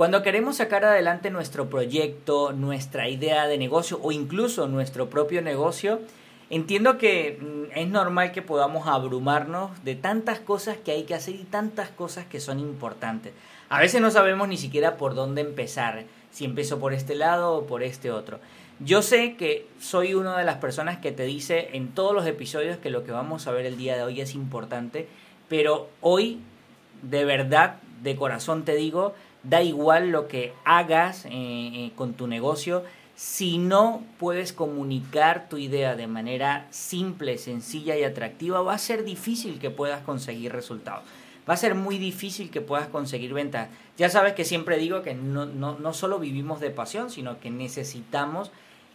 Cuando queremos sacar adelante nuestro proyecto, nuestra idea de negocio o incluso nuestro propio negocio, entiendo que mm, es normal que podamos abrumarnos de tantas cosas que hay que hacer y tantas cosas que son importantes. A veces no sabemos ni siquiera por dónde empezar, si empiezo por este lado o por este otro. Yo sé que soy una de las personas que te dice en todos los episodios que lo que vamos a ver el día de hoy es importante, pero hoy de verdad, de corazón te digo, da igual lo que hagas eh, eh, con tu negocio, si no puedes comunicar tu idea de manera simple, sencilla y atractiva, va a ser difícil que puedas conseguir resultados. Va a ser muy difícil que puedas conseguir ventas. Ya sabes que siempre digo que no, no, no solo vivimos de pasión, sino que necesitamos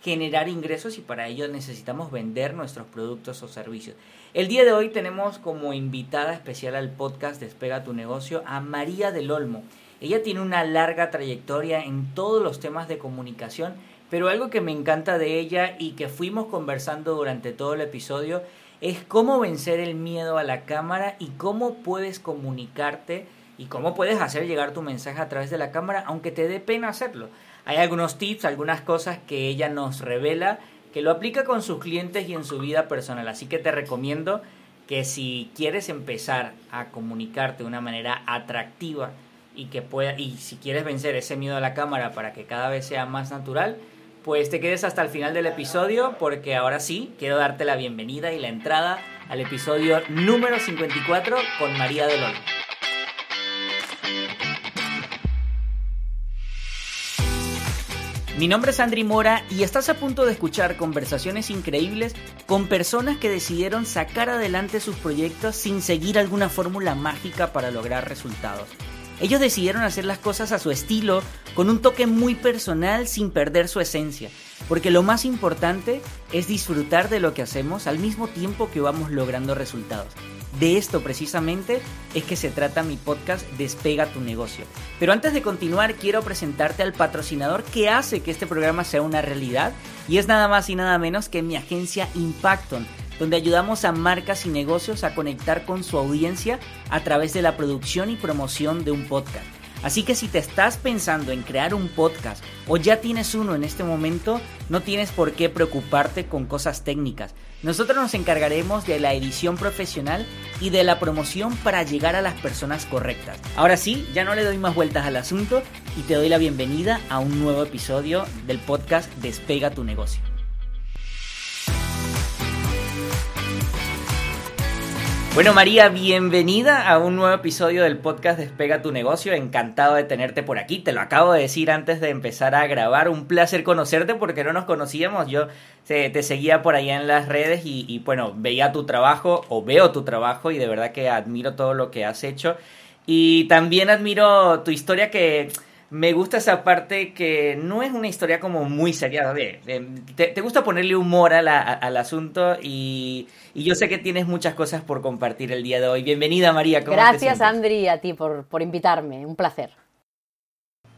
generar ingresos y para ello necesitamos vender nuestros productos o servicios. El día de hoy tenemos como invitada especial al podcast Despega tu negocio a María del Olmo. Ella tiene una larga trayectoria en todos los temas de comunicación, pero algo que me encanta de ella y que fuimos conversando durante todo el episodio es cómo vencer el miedo a la cámara y cómo puedes comunicarte y cómo puedes hacer llegar tu mensaje a través de la cámara aunque te dé pena hacerlo. Hay algunos tips, algunas cosas que ella nos revela que lo aplica con sus clientes y en su vida personal. Así que te recomiendo que si quieres empezar a comunicarte de una manera atractiva y que pueda y si quieres vencer ese miedo a la cámara para que cada vez sea más natural, pues te quedes hasta el final del episodio porque ahora sí quiero darte la bienvenida y la entrada al episodio número 54 con María del Olmo. Mi nombre es Andri Mora y estás a punto de escuchar conversaciones increíbles con personas que decidieron sacar adelante sus proyectos sin seguir alguna fórmula mágica para lograr resultados. Ellos decidieron hacer las cosas a su estilo, con un toque muy personal sin perder su esencia, porque lo más importante es disfrutar de lo que hacemos al mismo tiempo que vamos logrando resultados. De esto precisamente es que se trata mi podcast Despega tu negocio. Pero antes de continuar quiero presentarte al patrocinador que hace que este programa sea una realidad y es nada más y nada menos que mi agencia Impacton donde ayudamos a marcas y negocios a conectar con su audiencia a través de la producción y promoción de un podcast. Así que si te estás pensando en crear un podcast o ya tienes uno en este momento, no tienes por qué preocuparte con cosas técnicas. Nosotros nos encargaremos de la edición profesional y de la promoción para llegar a las personas correctas. Ahora sí, ya no le doy más vueltas al asunto y te doy la bienvenida a un nuevo episodio del podcast Despega tu negocio. Bueno, María, bienvenida a un nuevo episodio del podcast Despega tu negocio. Encantado de tenerte por aquí. Te lo acabo de decir antes de empezar a grabar. Un placer conocerte porque no nos conocíamos. Yo te, seguía por allá en las redes y, y, bueno, veía tu trabajo o veo tu trabajo y de verdad que admiro todo lo que has hecho. Y también admiro tu historia que me gusta esa parte que no es una historia como muy seria. te, te, gusta ponerle humor a al asunto y, y, yo sé que tienes muchas cosas por compartir el día de hoy. Bienvenida María. ¿cómo Gracias Andri, a ti por, por invitarme. Un placer.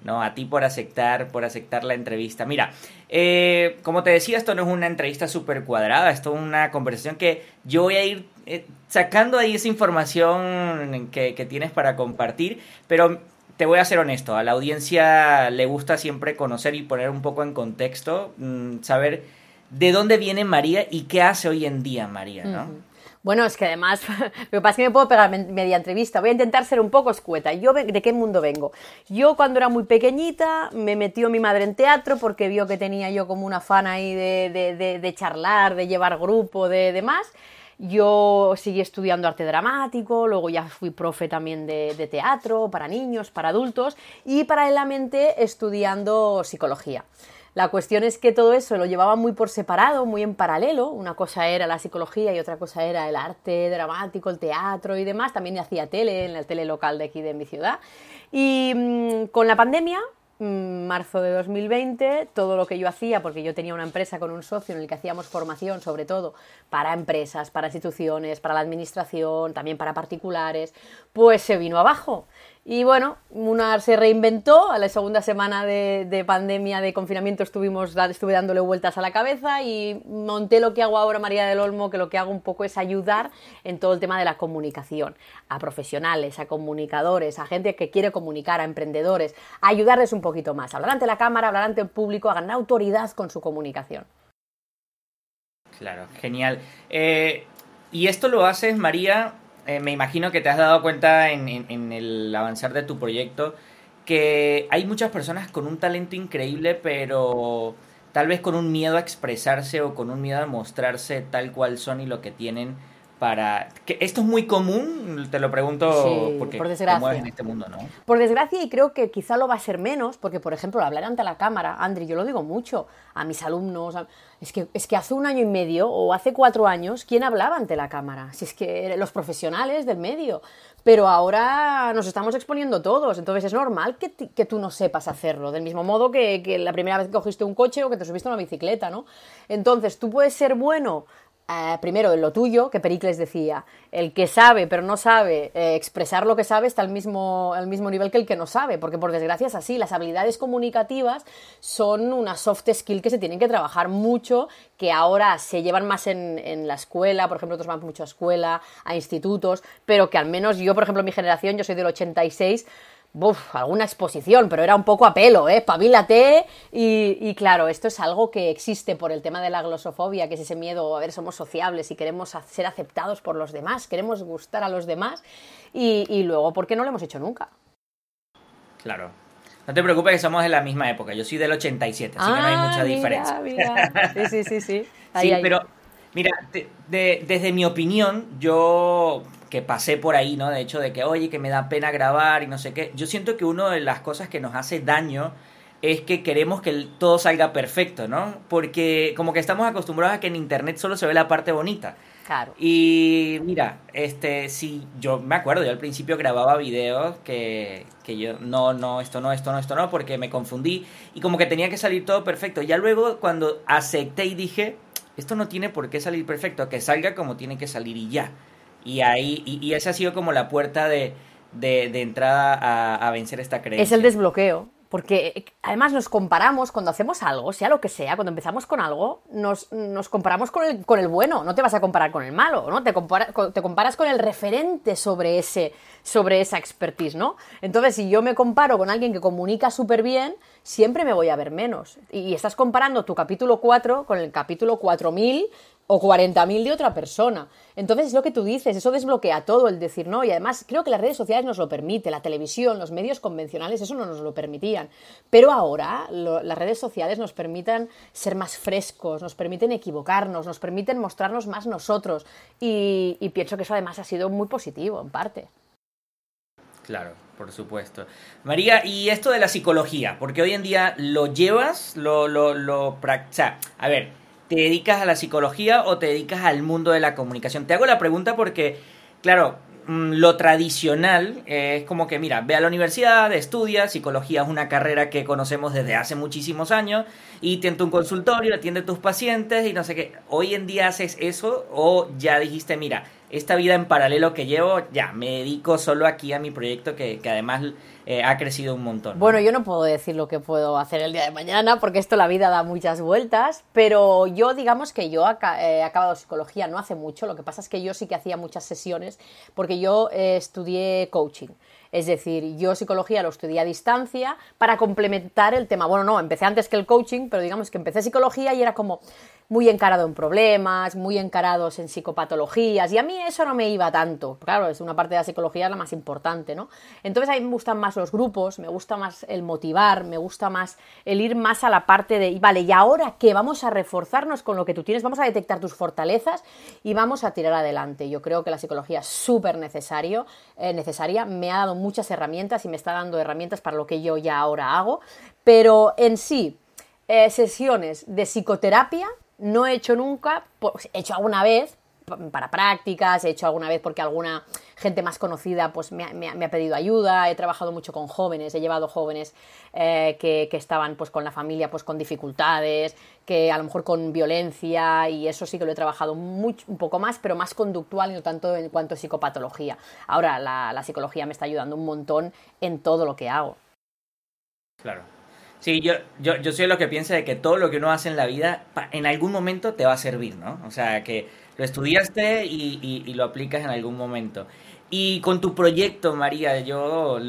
No, a ti por aceptar, por aceptar la entrevista. Mira, eh, como te decía, esto no es una entrevista súper cuadrada, esto es una conversación que yo voy a ir eh, sacando ahí esa información que, que tienes para compartir, pero te voy a ser honesto, a la audiencia le gusta siempre conocer y poner un poco en contexto, mm, saber de dónde viene María y qué hace hoy en día María, ¿no? Bueno, es que además, lo que pasa es que me puedo pegar media entrevista. Voy a intentar ser un poco escueta. ¿Yo de qué mundo vengo? Yo cuando era muy pequeñita me metió mi madre en teatro porque vio que tenía yo como una fan ahí de, de charlar, de llevar grupo, de demás. Yo seguí estudiando arte dramático, luego ya fui profe también de, teatro para niños, para adultos y paralelamente estudiando psicología. La cuestión es que todo eso lo llevaba muy por separado, muy en paralelo. Una cosa era la psicología y otra cosa era el arte dramático, el teatro y demás. También hacía tele en el tele local de aquí de mi ciudad. Y mm, con la pandemia marzo de 2020, todo lo que yo hacía, porque yo tenía una empresa con un socio en el que hacíamos formación sobre todo para empresas, para instituciones, para la administración, también para particulares, pues se vino abajo. Y bueno, una se reinventó, a la segunda semana de, pandemia, de confinamiento, estuvimos, estuve dándole vueltas a la cabeza y monté lo que hago ahora, María del Olmo, que lo que hago un poco es ayudar en todo el tema de la comunicación, a profesionales, a comunicadores, a gente que quiere comunicar, a emprendedores, ayudarles un poquito más, hablar ante la cámara, hablar ante el público, a ganar autoridad con su comunicación. Claro, genial. Eh, y esto lo haces, María, eh, me imagino que te has dado cuenta en, el avanzar de tu proyecto que hay muchas personas con un talento increíble, pero tal vez con un miedo a expresarse o con un miedo a mostrarse tal cual son y lo que tienen para que esto es muy común te lo pregunto porque por desgracia. en este mundo no por desgracia y creo que quizá lo va a ser menos porque por ejemplo hablar ante la cámara Andri yo lo digo mucho a mis alumnos es que es que hace un año y medio o hace cuatro años quién hablaba ante la cámara si es que los profesionales del medio. Pero ahora nos estamos exponiendo todos entonces es normal que, que tú no sepas hacerlo del mismo modo que, que la primera vez que cogiste un coche o que te subiste a una bicicleta no entonces tú puedes ser bueno eh, primero en lo tuyo, que Pericles decía, el que sabe pero no sabe eh, expresar lo que sabe está al mismo, al mismo nivel que el que no sabe, porque por desgracia es así, las habilidades comunicativas son una soft skill que se tienen que trabajar mucho, que ahora se llevan más en, en la escuela, por ejemplo, nosotros vamos mucho a escuela, a institutos, pero que al menos yo, por ejemplo, mi generación, yo soy del 86, Uf, alguna exposición, pero era un poco a pelo, ¿eh? Pavílate. Y, y, claro, esto es algo que existe por el tema de la glosofobia, que es ese miedo, a ver, somos sociables y queremos ser aceptados por los demás, queremos gustar a los demás. Y, y luego, ¿por qué no lo hemos hecho nunca? Claro. No te preocupes que somos de la misma época. Yo soy del 87, así que no hay mucha ah, diferencia. Sí, sí, sí, sí. sí, pero mira, desde mi opinión, yo que pasé por ahí, ¿no? De hecho, de que, oye, que me da pena grabar y no sé qué. Yo siento que una de las cosas que nos hace daño es que queremos que todo salga perfecto, ¿no? Porque como que estamos acostumbrados a que en internet solo se ve la parte bonita. Claro. Y mira, este, si yo me acuerdo, yo al principio grababa videos que, que yo, no, no, esto no, esto no, esto no, porque me confundí y como que tenía que salir todo perfecto. Ya luego cuando acepté y dije, esto no tiene por qué salir perfecto, que salga como tiene que salir y ya. Y ahí, y, esa ha sido como la puerta de, de, entrada a, a, vencer esta creencia. Es el desbloqueo. Porque eh, además nos comparamos cuando hacemos algo, sea lo que sea, cuando empezamos con algo, nos, nos comparamos con el, con el, bueno, no te vas a comparar con el malo, ¿no? Te, te comparas con el referente sobre, ese, sobre esa expertise, ¿no? Entonces, si yo me comparo con alguien que comunica súper bien, siempre me voy a ver menos. Y, estás comparando tu capítulo 4 con el capítulo 4000 o 40.000 de otra persona. Entonces es lo que tú dices, eso desbloquea todo, el decir no, y además creo que las redes sociales nos lo permiten, la televisión, los medios convencionales, eso no nos lo permitían. Pero ahora las redes sociales nos permiten ser más frescos, nos permiten equivocarnos, nos permiten mostrarnos más nosotros, y, pienso que eso además ha sido muy positivo, en parte. Claro, por supuesto. María, y esto de la psicología, porque hoy en día lo llevas, lo, lo, lo, a ver, ¿Te dedicas a la psicología o te dedicas al mundo de la comunicación? Te hago la pregunta porque, claro, mm, lo tradicional es como que, mira, ve a la universidad, estudia, psicología es una carrera que conocemos desde hace muchísimos años y tiene un consultorio, atiende a tus pacientes y no sé qué. ¿Hoy en día haces eso o ya dijiste, mira, esta vida en paralelo que llevo, ya, me dedico solo aquí a mi proyecto que, que además eh, ha crecido un montón. Bueno, yo no puedo decir lo que puedo hacer el día de mañana porque esto la vida da muchas vueltas, pero yo digamos que yo he acabado psicología no hace mucho, lo que pasa es que yo sí que hacía muchas sesiones porque yo eh, estudié coaching. Es decir, yo psicología lo estudié a distancia para complementar el tema. Bueno, no, empecé antes que el coaching, pero digamos que empecé psicología y era como, muy encarado en problemas, muy encarados en psicopatologías, y a mí eso no me iba tanto. Claro, es una parte de la psicología la más importante, ¿no? Entonces a mí me gustan más los grupos, me gusta más el motivar, me gusta más el ir más a la parte de, vale, ¿y ahora qué? Vamos a reforzarnos con lo que tú tienes, vamos a detectar tus fortalezas y vamos a tirar adelante. Yo creo que la psicología es súper eh, necesaria, me ha dado muchas herramientas y me está dando herramientas para lo que yo ya ahora hago, pero en sí, eh, sesiones de psicoterapia no he hecho nunca, pues he hecho alguna vez, para prácticas, he hecho alguna vez porque alguna gente más conocida pues me, ha pedido ayuda, he trabajado mucho con jóvenes, he llevado jóvenes eh, que, estaban pues con la familia pues con dificultades, que a lo mejor con violencia y eso sí que lo he trabajado un poco más, pero más conductual y no tanto en cuanto a psicopatología. Ahora la, la psicología me está ayudando un montón en todo lo que hago. Claro. Sí, yo, yo, yo soy lo que piensa de que todo lo que uno hace en la vida en algún momento te va a servir, ¿no? O sea, que lo estudiaste y, y, lo aplicas en algún momento. Y con tu proyecto, María, yo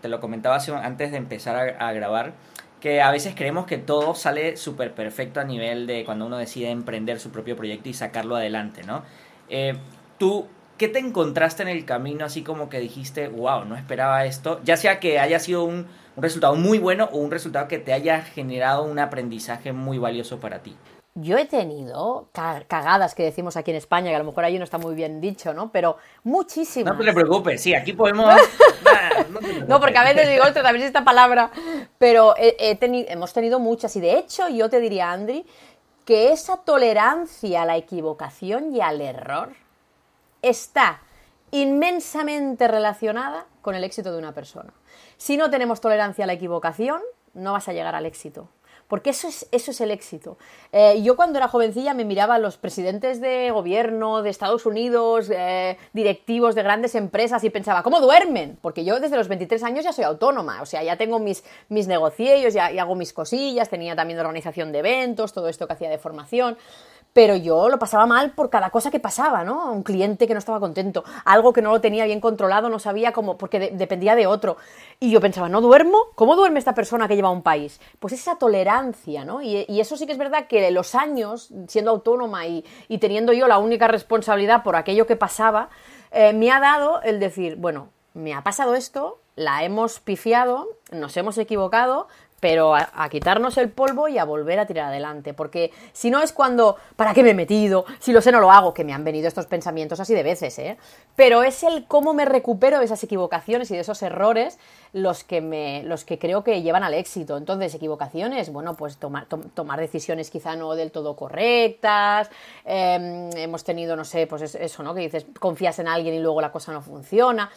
te lo comentaba antes de empezar a, grabar, que a veces creemos que todo sale súper perfecto a nivel de cuando uno decide emprender su propio proyecto y sacarlo adelante, ¿no? Eh, tú, ¿qué te encontraste en el camino así como que dijiste, wow, no esperaba esto? Ya sea que haya sido un un resultado muy bueno o un resultado que te haya generado un aprendizaje muy valioso para ti. Yo he tenido cagadas que decimos aquí en España, que a lo mejor ahí no está muy bien dicho, ¿no? Pero muchísimas. No te preocupes, sí, aquí podemos. no, porque a veces digo, otro también esta palabra. Pero hemos tenido muchas. Y de hecho, yo te diría, Andri, que esa tolerancia a la equivocación y al error está inmensamente relacionada con el éxito de una persona. Si no tenemos tolerancia a la equivocación, no vas a llegar al éxito. Porque eso es, eso es el éxito. Eh, yo cuando era jovencilla me miraba a los presidentes de gobierno de Estados Unidos, eh, directivos de grandes empresas y pensaba, ¿cómo duermen? Porque yo desde los 23 años ya soy autónoma, o sea, ya tengo mis, mis negocios, ya, ya hago mis cosillas, tenía también organización de eventos, todo esto que hacía de formación pero yo lo pasaba mal por cada cosa que pasaba, ¿no? Un cliente que no estaba contento, algo que no lo tenía bien controlado, no sabía cómo, porque dependía de otro. Y yo pensaba, ¿no duermo? ¿Cómo duerme esta persona que lleva un país? Pues esa tolerancia, ¿no? Y, eso sí que es verdad que los años, siendo autónoma y, teniendo yo la única responsabilidad por aquello que pasaba, eh, me ha dado el decir, bueno, me ha pasado esto, la hemos pifiado, nos hemos equivocado, pero a, quitarnos el polvo y a volver a tirar adelante, porque si no es cuando, ¿para qué me he metido? Si lo sé, no lo hago, que me han venido estos pensamientos así de veces, ¿eh? Pero es el cómo me recupero de esas equivocaciones y de esos errores los que, me, los que creo que llevan al éxito. Entonces, equivocaciones, bueno, pues tomar, tomar decisiones quizá no del todo correctas, em, hemos tenido, no sé, pues eso, ¿no? Que dices, confías en alguien y luego la cosa no funciona.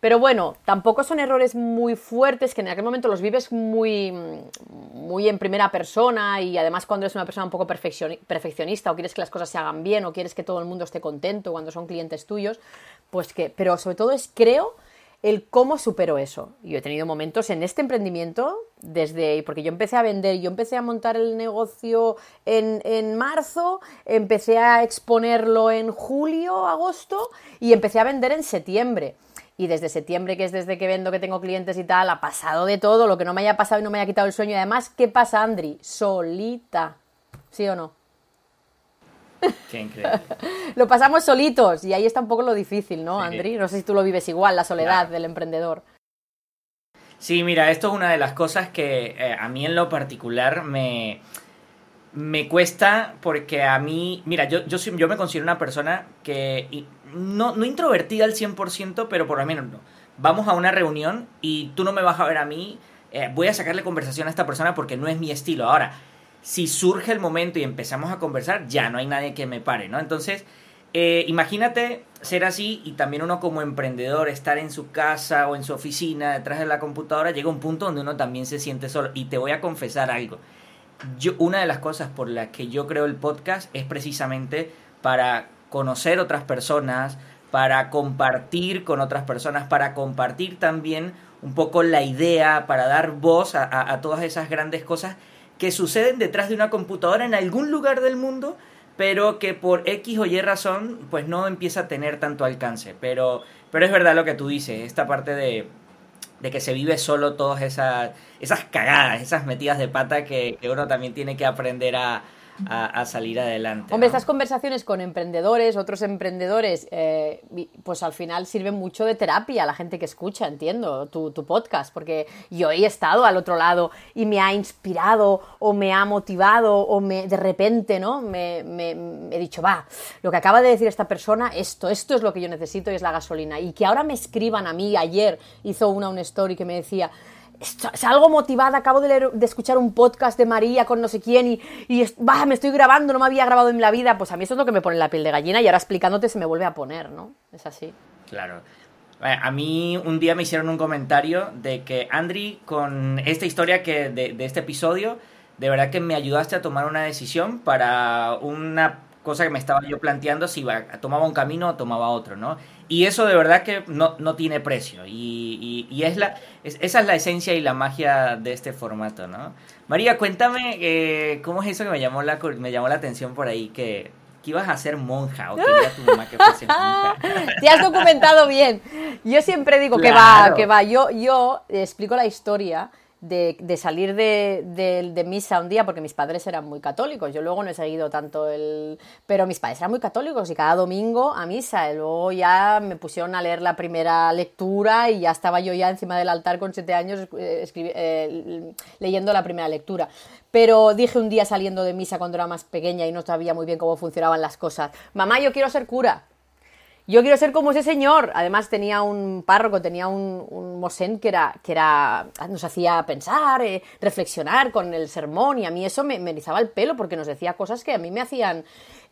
Pero bueno, tampoco son errores muy fuertes que en aquel momento los vives muy, muy en primera persona y además cuando eres una persona un poco perfeccionista o quieres que las cosas se hagan bien o quieres que todo el mundo esté contento cuando son clientes tuyos, pues que, pero sobre todo es, creo, el cómo supero eso. Yo he tenido momentos en este emprendimiento, desde, porque yo empecé a vender, yo empecé a montar el negocio en, en, marzo, empecé a exponerlo en julio, agosto y empecé a vender en septiembre y desde septiembre, que es desde que vendo que tengo clientes y tal, ha pasado de todo, lo que no me haya pasado y no me haya quitado el sueño. Y además, ¿qué pasa, Andri? Solita. ¿Sí o no? Qué increíble. lo pasamos solitos y ahí está un poco lo difícil, ¿no, Andri? No sé si tú lo vives igual, la soledad del emprendedor. Sí, mira, esto es una de las cosas que eh, a mí en lo particular me, me cuesta porque a mí, mira, yo, yo, yo me considero una persona que no, no introvertida al 100%, pero por lo menos no. Vamos a una reunión y tú no me vas a ver a mí, eh, voy a sacarle conversación a esta persona porque no es mi estilo. Ahora, si surge el momento y empezamos a conversar, ya no hay nadie que me pare, ¿no? Entonces, eh, imagínate ser así y también uno como emprendedor, estar en su casa o en su oficina, detrás de la computadora, llega un punto donde uno también se siente solo. Y te voy a confesar algo. Yo, una de las cosas por las que yo creo el podcast es precisamente para conocer otras personas, para compartir con otras personas, para compartir también un poco la idea, para dar voz a, todas esas grandes cosas que suceden detrás de una computadora en algún lugar del mundo, pero que por X o Y razón, pues no empieza a tener tanto alcance. Pero, pero es verdad lo que tú dices, esta parte de, de que se vive solo todas esas, esas cagadas, esas metidas de pata que uno también tiene que aprender a, a, salir adelante. Hombre, estas conversaciones con emprendedores, otros emprendedores, eh, pues al final sirven mucho de terapia a la gente que escucha, entiendo, tu, podcast, porque yo he estado al otro lado y me ha inspirado o me ha motivado o me de repente, ¿no? Me, he dicho, va, lo que acaba de decir esta persona, esto, esto es lo que yo necesito y es la gasolina. Y que ahora me escriban a mí, ayer hizo una un story que me decía, salgo motivada, acabo de, leer, de escuchar un podcast de María con no sé quién y, y bah, me estoy grabando, no me había grabado en la vida, pues a mí eso es lo que me pone la piel de gallina y ahora explicándote se me vuelve a poner, ¿no? Es así. Claro. A mí un día me hicieron un comentario de que Andri, con esta historia que de, este episodio, de verdad que me ayudaste a tomar una decisión para una cosa que me estaba yo planteando si iba, tomaba un camino o tomaba otro, ¿no? Y eso de verdad que no, no tiene precio. Y, y, es la, esa es la esencia y la magia de este formato, ¿no? María, cuéntame eh, cómo es eso que me llamó la, me llamó la atención por ahí, que, que ibas a ser monja o quería tu mamá que fuese monja. Te has documentado bien. Yo siempre digo que va, que va. Yo, yo explico la historia de, salir de, misa un día, porque mis padres eran muy católicos. Yo luego no he seguido tanto el. Pero mis padres eran muy católicos y cada domingo a misa. Y luego ya me pusieron a leer la primera lectura y ya estaba yo ya encima del altar con siete años eh, eh, leyendo la primera lectura. Pero dije un día saliendo de misa cuando era más pequeña y no sabía muy bien cómo funcionaban las cosas: Mamá, yo quiero ser cura. Yo quiero ser como ese señor. Además tenía un párroco, tenía un, un mosén que era, que era, nos hacía pensar, eh, reflexionar con el sermón y a mí eso me, me erizaba el pelo porque nos decía cosas que a mí me hacían...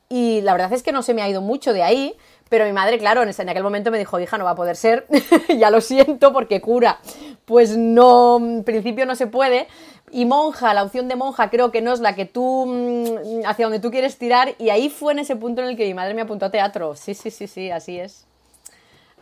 Y la verdad es que no se me ha ido mucho de ahí, pero mi madre, claro, en, aquel momento me dijo, hija, no va a poder ser, ya lo siento porque cura. Pues no, en principio no se puede, y monja, la opción de monja creo que no es la que tú, mm, hacia donde tú quieres tirar, y ahí fue en ese punto en el que mi madre me apuntó a teatro. Sí, sí, sí, sí, así es.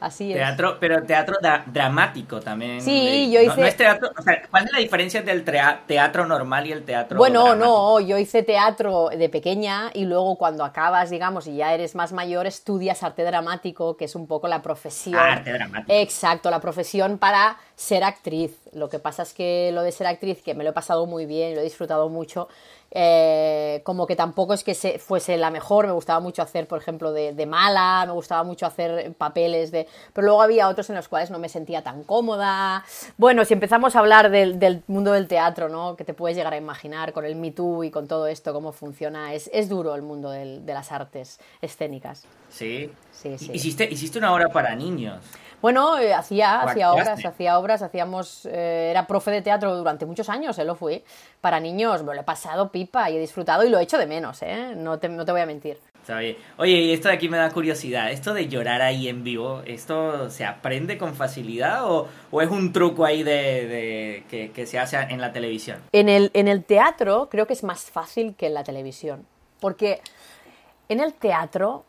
Así teatro, Pero teatro dramático también. Sí, yo hice... teatro, ¿cuál es la diferencia del teatro normal y el teatro Bueno, no, yo hice teatro de pequeña y luego cuando acabas, digamos, y ya eres más mayor, estudias arte dramático, que es un poco la profesión. arte dramático. Exacto, la profesión para ser actriz. Lo que pasa es que lo de ser actriz, que me lo he pasado muy bien, lo he disfrutado mucho, eh, como que tampoco es que se, fuese la mejor, me gustaba mucho hacer, por ejemplo, de, mala, me gustaba mucho hacer papeles de... Pero luego había otros en los cuales no me sentía tan cómoda. Bueno, si empezamos a hablar del, mundo del teatro, ¿no? Que te puedes llegar a imaginar con el Me Too y con todo esto, cómo funciona, es, es duro el mundo de las artes escénicas. Sí. Sí, sí. Hiciste, hiciste una obra para niños. Bueno, eh, hacía, hacía obras, hacía obras, hacíamos, eh, era profe de teatro durante muchos años, eh, lo fui, para niños, me lo he pasado pipa y he disfrutado y lo he hecho de menos, ¿eh? No te, no te voy a mentir. Oye, y esto de aquí me da curiosidad, esto de llorar ahí en vivo, ¿esto se aprende con facilidad o, o es un truco ahí de, que, que, se hace en la televisión? En el, en el teatro creo que es más fácil que en la televisión, porque en el teatro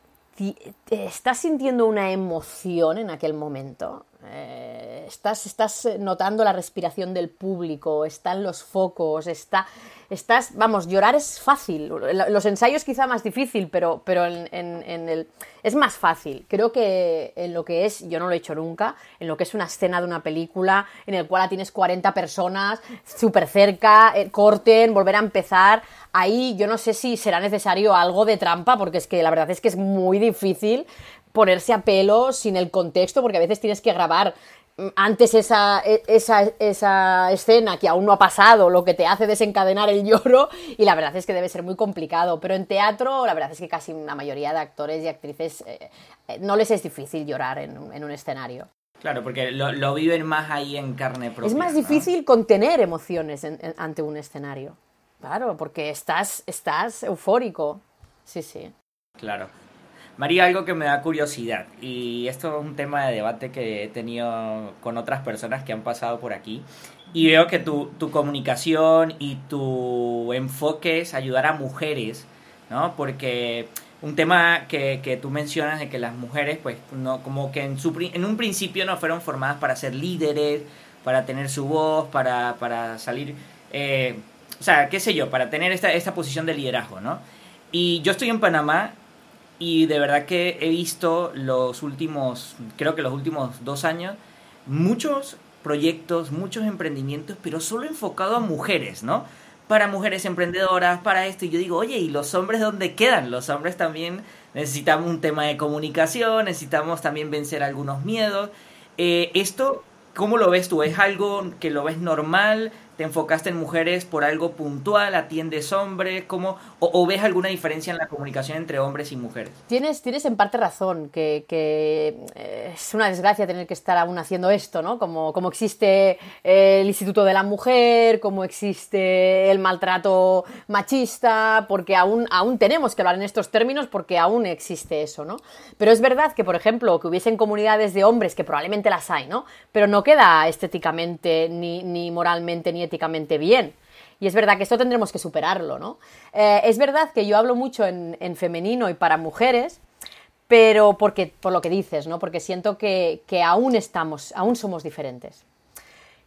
estás sintiendo una emoción en aquel momento. Eh, estás, estás notando la respiración del público, están los focos, está, estás, vamos, llorar es fácil. Los ensayos quizá más difícil, pero, pero en, en, el, es más fácil. Creo que en lo que es, yo no lo he hecho nunca, en lo que es una escena de una película en el cual tienes 40 personas súper cerca, eh, corten, volver a empezar. Ahí yo no sé si será necesario algo de trampa, porque es que la verdad es que es muy difícil ponerse a pelo sin el contexto, porque a veces tienes que grabar antes esa, e, esa, esa, escena que aún no ha pasado, lo que te hace desencadenar el lloro, y la verdad es que debe ser muy complicado. Pero en teatro, la verdad es que casi la mayoría de actores y actrices eh, eh, no les es difícil llorar en, un escenario. Claro, porque lo, viven más ahí en carne propia. Es más difícil contener emociones ante un escenario. Claro, porque estás, estás eufórico. Sí, sí. Claro. María, algo que me da curiosidad, y esto es un tema de debate que he tenido con otras personas que han pasado por aquí, y veo que tu, tu comunicación y tu enfoque es ayudar a mujeres, ¿no? Porque un tema que, que, tú mencionas de que las mujeres, pues, no, como que en, un principio no fueron formadas para ser líderes, para tener su voz, para, para salir, eh, o sea, qué sé yo, para tener esta, esta posición de liderazgo, ¿no? Y yo estoy en Panamá y de verdad que he visto los últimos, creo que los últimos dos años, muchos proyectos, muchos emprendimientos, pero solo enfocado a mujeres, ¿no? Para mujeres emprendedoras, para esto. Y yo digo, oye, ¿y los hombres dónde quedan? Los hombres también necesitamos un tema de comunicación, necesitamos también vencer algunos miedos. Eh, esto, ¿cómo lo ves tú? ¿Es algo que lo ves normal? Te enfocaste en mujeres por algo puntual, atiendes hombres, ¿cómo, o, ves alguna diferencia en la comunicación entre hombres y mujeres? Tienes, tienes en parte razón, que, eh, es una desgracia tener que estar aún haciendo esto, ¿no? Como, como existe el Instituto de la Mujer, como existe el maltrato machista, porque aún, aún tenemos que hablar en estos términos porque aún existe eso, ¿no? Pero es verdad que, por ejemplo, que hubiesen comunidades de hombres, que probablemente las hay, ¿no? Pero no queda estéticamente, ni, ni moralmente, ni bien. Y es verdad que esto tendremos que superarlo, ¿no? Eh, es verdad que yo hablo mucho en, femenino y para mujeres, pero porque, por lo que dices, ¿no? Porque siento que, que aún estamos, aún somos diferentes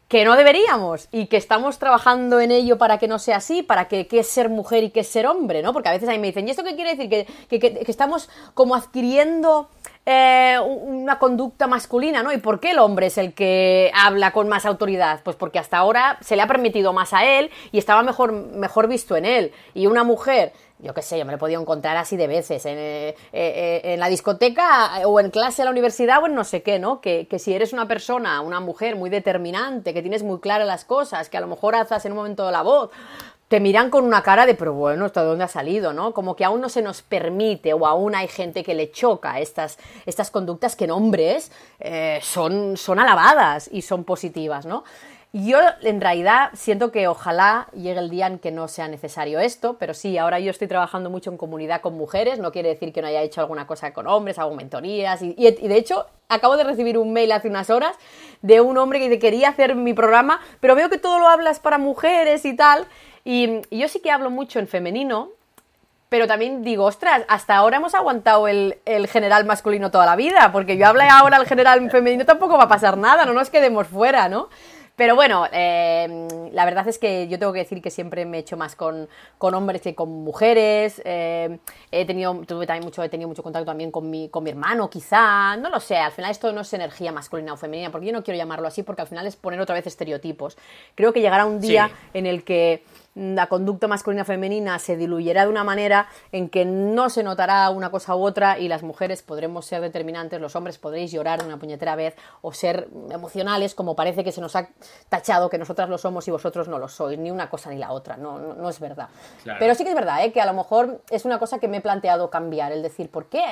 que no deberíamos y que estamos trabajando en ello para que no sea así, para que qué es ser mujer y qué es ser hombre, ¿no? Porque a veces ahí me dicen, ¿y esto qué quiere decir? Que, que estamos como adquiriendo eh, una conducta masculina, ¿no? ¿Y por qué el hombre es el que habla con más autoridad? Pues porque hasta ahora se le ha permitido más a él y estaba mejor, mejor visto en él. Y una mujer, yo qué sé, yo me lo he podido encontrar así de veces, en, eh, eh, en, la discoteca o en clase a la universidad o en no sé qué, ¿no? Que, que, si eres una persona, una mujer muy determinante, que tienes muy claras las cosas, que a lo mejor haces en un momento la voz, te miran con una cara de, pero bueno, ¿esto de dónde ha salido? ¿no? Como que aún no se nos permite o aún hay gente que le choca estas, estas conductas que en hombres eh, son, son alabadas y son positivas, ¿no? Yo en realidad siento que ojalá llegue el día en que no sea necesario esto, pero sí, ahora yo estoy trabajando mucho en comunidad con mujeres, no quiere decir que no haya hecho alguna cosa con hombres, hago mentorías y, y, de hecho acabo de recibir un mail hace unas horas de un hombre que quería hacer mi programa, pero veo que todo lo hablas para mujeres y tal, y, yo sí que hablo mucho en femenino, pero también digo, ostras, hasta ahora hemos aguantado el, general masculino toda la vida, porque yo hable ahora al general femenino tampoco va a pasar nada, no nos quedemos fuera, ¿no? Pero bueno, eh, la verdad es que yo tengo que decir que siempre me he hecho más con, hombres que con mujeres. Eh, he tenido, tuve también mucho, he tenido mucho contacto también con mi, con mi hermano, quizá. No lo sé, al final esto no es energía masculina o femenina, porque yo no quiero llamarlo así, porque al final es poner otra vez estereotipos. Creo que llegará un día en el que la conducta masculina-femenina se diluyerá de una manera en que no se notará una cosa u otra y las mujeres podremos ser determinantes, los hombres podréis llorar de una puñetera vez o ser emocionales como parece que se nos ha tachado que nosotras lo somos y vosotros no lo sois, ni una cosa ni la otra, no, no, es verdad. Pero sí que es verdad ¿eh? que a lo mejor es una cosa que me he planteado cambiar, el decir, ¿por qué?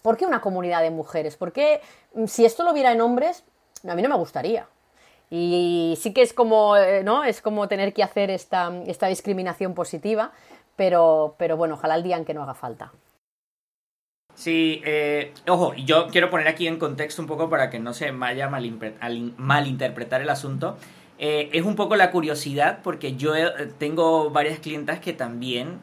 ¿Por qué una comunidad de mujeres? ¿Por qué si esto lo viera en hombres, a mí no me gustaría? Y sí que es como, eh, ¿no? Es como tener que hacer esta, esta discriminación positiva, pero, pero bueno, ojalá el día en que no haga falta. Sí, eh, ojo, yo quiero poner aquí en contexto un poco para que no se vaya a malinterpretar el asunto. Eh, es un poco la curiosidad porque yo tengo varias clientas que también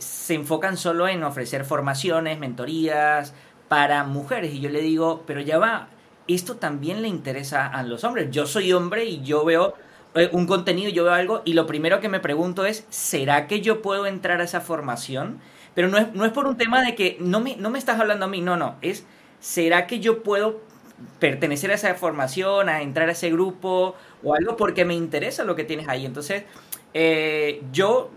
se enfocan solo en ofrecer formaciones, mentorías para mujeres y yo le digo, pero ya va, esto también le interesa a los hombres. Yo soy hombre y yo veo eh, un contenido, yo veo algo y lo primero que me pregunto es, ¿será que yo puedo entrar a esa formación? Pero no es, no es por un tema de que no me, no me estás hablando a mí, no, no, es, ¿será que yo puedo pertenecer a esa formación, a entrar a ese grupo o algo porque me interesa lo que tienes ahí? Entonces, eh, yo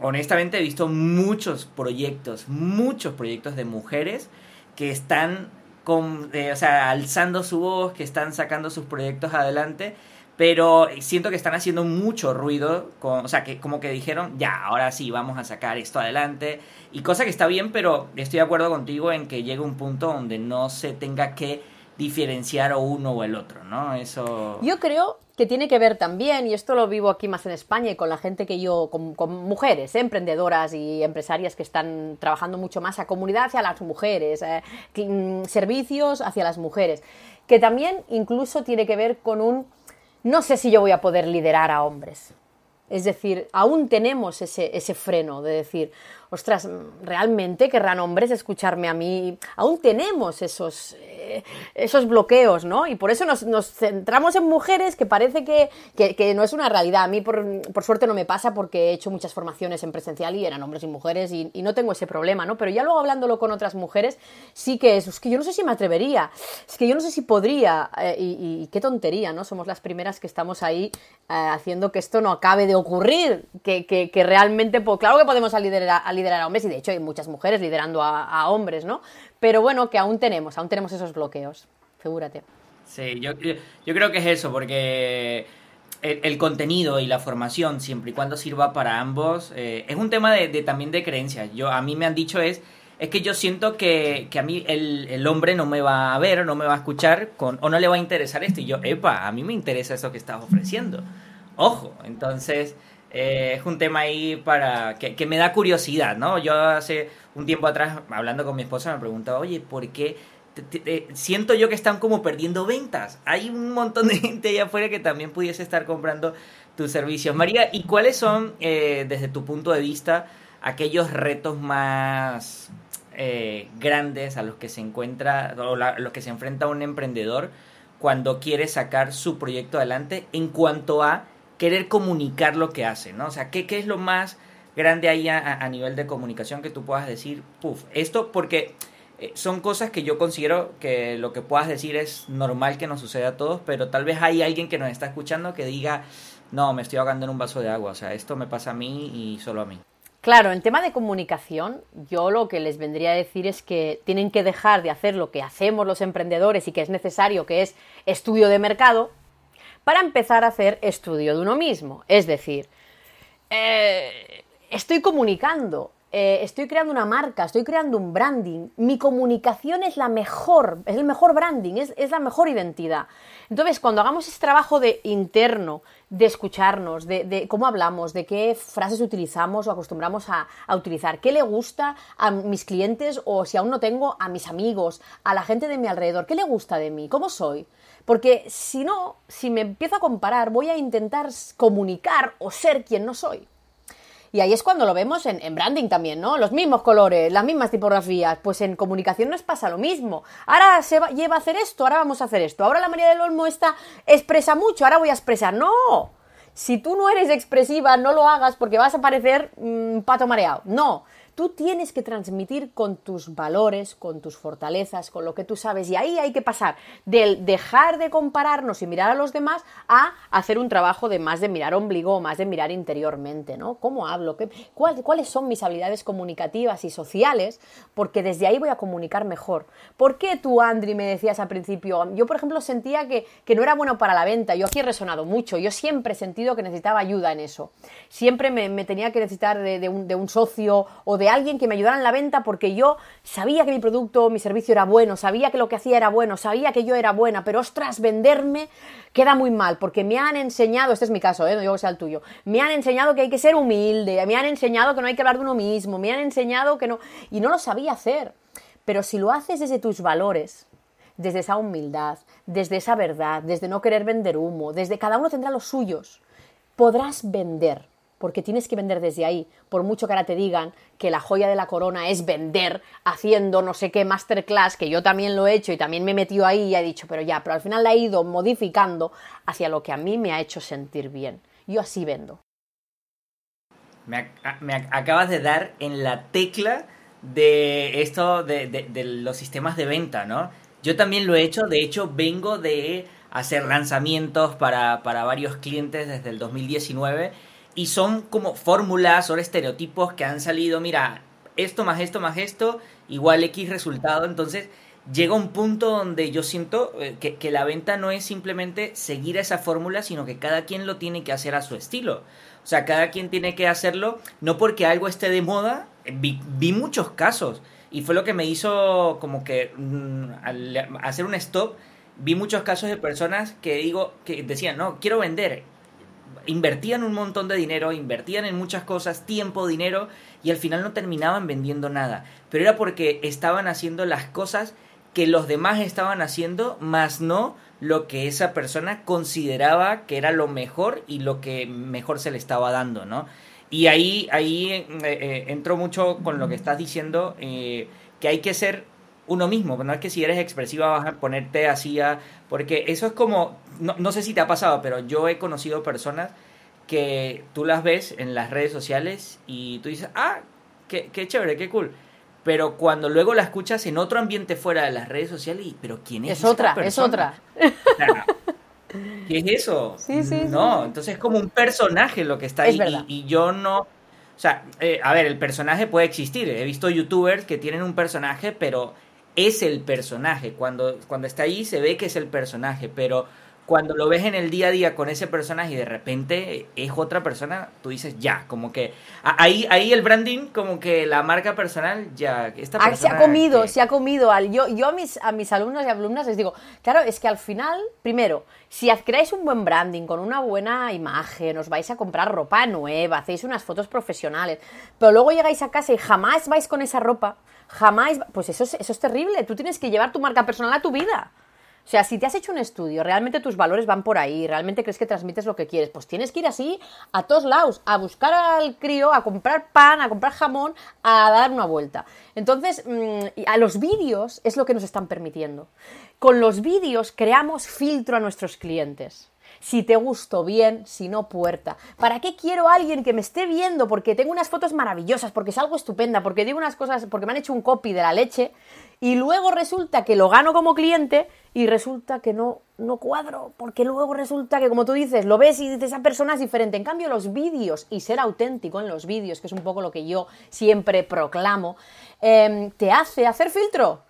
honestamente he visto muchos proyectos, muchos proyectos de mujeres que están con, eh, o sea, alzando su voz, que están sacando sus proyectos adelante, pero siento que están haciendo mucho ruido, con, o sea, que como que dijeron, ya, ahora sí, vamos a sacar esto adelante, y cosa que está bien, pero estoy de acuerdo contigo en que llegue un punto donde no se tenga que diferenciar o uno o el otro, ¿no? Eso... Yo creo que tiene que ver también, y esto lo vivo aquí más en España y con la gente que yo, con, mujeres, ¿eh? emprendedoras y empresarias que están trabajando mucho más a comunidad hacia las mujeres, eh, mm, servicios hacia las mujeres, que también incluso tiene que ver con un, no sé si yo voy a poder liderar a hombres. Es decir, aún tenemos ese, ese freno de decir, ostras, ¿realmente querrán hombres escucharme a mí? Aún tenemos esos, eh, esos bloqueos, ¿no? Y por eso nos, centramos en mujeres que parece que, no es una realidad. A mí, por, suerte, no me pasa porque he hecho muchas formaciones en presencial y eran hombres y mujeres y, no tengo ese problema, ¿no? Pero ya luego hablándolo con otras mujeres, sí que es, es que yo no sé si me atrevería, es que yo no sé si podría, eh, y, qué tontería, ¿no? Somos las primeras que estamos ahí eh, haciendo que esto no acabe de ocurrir, que, realmente, pues, claro que podemos liderar a hombres y de hecho hay muchas mujeres liderando a, hombres, ¿no? Pero bueno, que aún tenemos, aún tenemos esos bloqueos, figúrate. Sí, yo, yo, creo que es eso, porque el, contenido y la formación, siempre y cuando sirva para ambos, eh, es un tema de, también de creencias. Yo, a mí me han dicho es, es que yo siento que, a mí el, hombre no me va a ver, no me va a escuchar con, o no le va a interesar esto. Y yo, epa, a mí me interesa eso que estás ofreciendo. Ojo, entonces eh, es un tema ahí para que, me da curiosidad, ¿no? Yo hace un tiempo atrás, hablando con mi esposa, me preguntaba, oye, ¿por qué siento yo que están como perdiendo ventas. Hay un montón de gente allá afuera que también pudiese estar comprando tus servicios. María, ¿y cuáles son, eh, desde tu punto de vista, aquellos retos más eh, grandes a los que se encuentra o a los que se enfrenta un emprendedor cuando quiere sacar su proyecto adelante en cuanto a querer comunicar lo que hace, ¿no? O sea, ¿qué, qué es lo más grande ahí a, nivel de comunicación que tú puedas decir, puf, esto porque eh, son cosas que yo considero que lo que puedas decir es normal que nos suceda a todos, pero tal vez hay alguien que nos está escuchando que diga, no, me estoy ahogando en un vaso de agua, o sea, esto me pasa a mí y solo a mí. Claro, en tema de comunicación, yo lo que les vendría a decir es que tienen que dejar de hacer lo que hacemos los emprendedores y que es necesario, que es estudio de mercado, para empezar a hacer estudio de uno mismo. Es decir, eh, estoy comunicando, eh, estoy creando una marca, estoy creando un branding, mi comunicación es la mejor, es el mejor branding, es, la mejor identidad. Entonces, cuando hagamos ese trabajo de interno, de escucharnos, de, cómo hablamos, de qué frases utilizamos o acostumbramos a, a, utilizar, qué le gusta a mis clientes o si aún no tengo, a mis amigos, a la gente de mi alrededor, qué le gusta de mí, cómo soy. Porque si no, si me empiezo a comparar, voy a intentar comunicar o ser quien no soy. Y ahí es cuando lo vemos en, branding también, ¿no? Los mismos colores, las mismas tipografías. Pues en comunicación nos pasa lo mismo. Ahora se lleva a hacer esto, ahora vamos a hacer esto. Ahora la María del Olmo está expresa mucho, ahora voy a expresar. No. Si tú no eres expresiva, no lo hagas porque vas a parecer mm, pato mareado. No. Tú tienes que transmitir con tus valores, con tus fortalezas, con lo que tú sabes. Y ahí hay que pasar del dejar de compararnos y mirar a los demás a hacer un trabajo de más de mirar ombligo, más de mirar interiormente, ¿no? ¿Cómo hablo? ¿Qué, ¿Cuáles son mis habilidades comunicativas y sociales? Porque desde ahí voy a comunicar mejor. ¿Por qué tú, Andri, me decías al principio? Yo, por ejemplo, sentía que, no era bueno para la venta. Yo aquí he resonado mucho. Yo siempre he sentido que necesitaba ayuda en eso. Siempre me, tenía que necesitar de, un, de un socio o de de alguien que me ayudara en la venta porque yo sabía que mi producto, mi servicio era bueno, sabía que lo que hacía era bueno, sabía que yo era buena, pero ostras, venderme queda muy mal porque me han enseñado, este es mi caso, ¿eh? no digo que sea el tuyo, me han enseñado que hay que ser humilde, me han enseñado que no hay que hablar de uno mismo, me han enseñado que no, y no lo sabía hacer. Pero si lo haces desde tus valores, desde esa humildad, desde esa verdad, desde no querer vender humo, desde cada uno tendrá los suyos, podrás vender porque tienes que vender desde ahí, por mucho que ahora te digan que la joya de la corona es vender haciendo no sé qué masterclass, que yo también lo he hecho y también me he metido ahí y he dicho, pero ya, pero al final la he ido modificando hacia lo que a mí me ha hecho sentir bien. Yo así vendo. Me, acabas de dar en la tecla de esto de, los sistemas de venta, ¿no? Yo también lo he hecho, de hecho vengo de hacer lanzamientos para, para varios clientes desde el 2019 y son como fórmulas o estereotipos que han salido, mira, esto más esto más esto, igual X resultado. Entonces llega un punto donde yo siento eh, que, que la venta no es simplemente seguir esa fórmula, sino que cada quien lo tiene que hacer a su estilo. O sea, cada quien tiene que hacerlo, no porque algo esté de moda, vi, vi muchos casos. Y fue lo que me hizo como que mm, hacer un stop, vi muchos casos de personas que digo, que decían, no, quiero vender invertían un montón de dinero, invertían en muchas cosas, tiempo, dinero, y al final no terminaban vendiendo nada. Pero era porque estaban haciendo las cosas que los demás estaban haciendo, más no lo que esa persona consideraba que era lo mejor y lo que mejor se le estaba dando, ¿no? Y ahí, ahí eh, eh, entró mucho con lo que estás diciendo, eh, que hay que ser uno mismo, no es que si eres expresiva vas a ponerte así a... Porque eso es como, no, no sé si te ha pasado, pero yo he conocido personas que tú las ves en las redes sociales y tú dices, ah, qué, qué chévere, qué cool. Pero cuando luego la escuchas en otro ambiente fuera de las redes sociales, y, pero ¿quién es? Es otra, es otra. ¿Qué es eso? Sí, sí, no, entonces es como un personaje lo que está ahí y, y, yo no... O sea, eh, a ver, el personaje puede existir. He visto youtubers que tienen un personaje, pero es el personaje. Cuando, cuando está ahí se ve que es el personaje, pero cuando lo ves en el día a día con ese personaje y de repente es otra persona, tú dices ya, como que ahí, ahí el branding, como que la marca personal, ya, esta persona... Se ha comido, se ha comido. Al, yo yo a, mis, a mis alumnos y alumnas les digo, claro, es que al final, primero, si creáis un buen branding, con una buena imagen, os vais a comprar ropa nueva, hacéis unas fotos profesionales, pero luego llegáis a casa y jamás vais con esa ropa, jamás, pues eso es, terrible, tú tienes que llevar tu marca personal a tu vida. O sea, si te has hecho un estudio, realmente tus valores van por ahí, realmente crees que transmites lo que quieres, pues tienes que ir así a todos lados, a buscar al crío, a comprar pan, a comprar jamón, a dar una vuelta. Entonces, mm, a los vídeos es lo que nos están permitiendo. Con los vídeos creamos filtro a nuestros clientes si te gusto bien, si no puerta. ¿Para qué quiero a alguien que me esté viendo porque tengo unas fotos maravillosas, porque salgo estupenda, porque digo unas cosas, porque me han hecho un copy de la leche y luego resulta que lo gano como cliente y resulta que no, no cuadro, porque luego resulta que, como tú dices, lo ves y dices, esa persona es diferente. En cambio, los vídeos y ser auténtico en los vídeos, que es un poco lo que yo siempre proclamo, em, te hace hacer filtro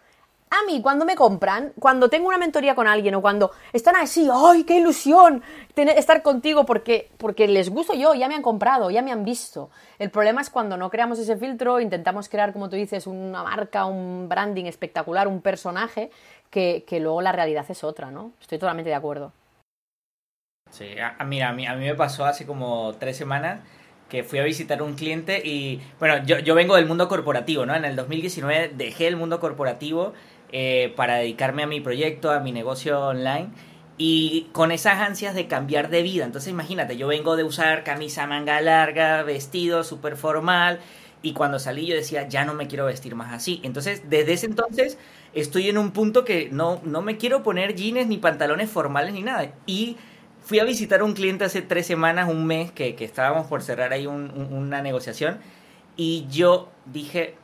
a mí, cuando me compran, cuando tengo una mentoría con alguien o cuando están así, ¡ay, qué ilusión! estar contigo porque, porque les gusto yo, ya me han comprado, ya me han visto. El problema es cuando no creamos ese filtro, intentamos crear, como tú dices, una marca, un branding espectacular, un personaje, que, luego la realidad es otra, ¿no? Estoy totalmente de acuerdo. Sí, mira, a mí, a mí me pasó hace como tres semanas que fui a visitar un cliente y, bueno, yo, yo vengo del mundo corporativo, ¿no? En el 2019 dejé el mundo corporativo eh, para dedicarme a mi proyecto, a mi negocio online y con esas ansias de cambiar de vida. Entonces imagínate, yo vengo de usar camisa manga larga, vestido súper formal y cuando salí yo decía, ya no me quiero vestir más así. Entonces desde ese entonces estoy en un punto que no, no me quiero poner jeans ni pantalones formales ni nada. Y fui a visitar a un cliente hace tres semanas, un mes, que, estábamos por cerrar ahí una negociación y yo dije,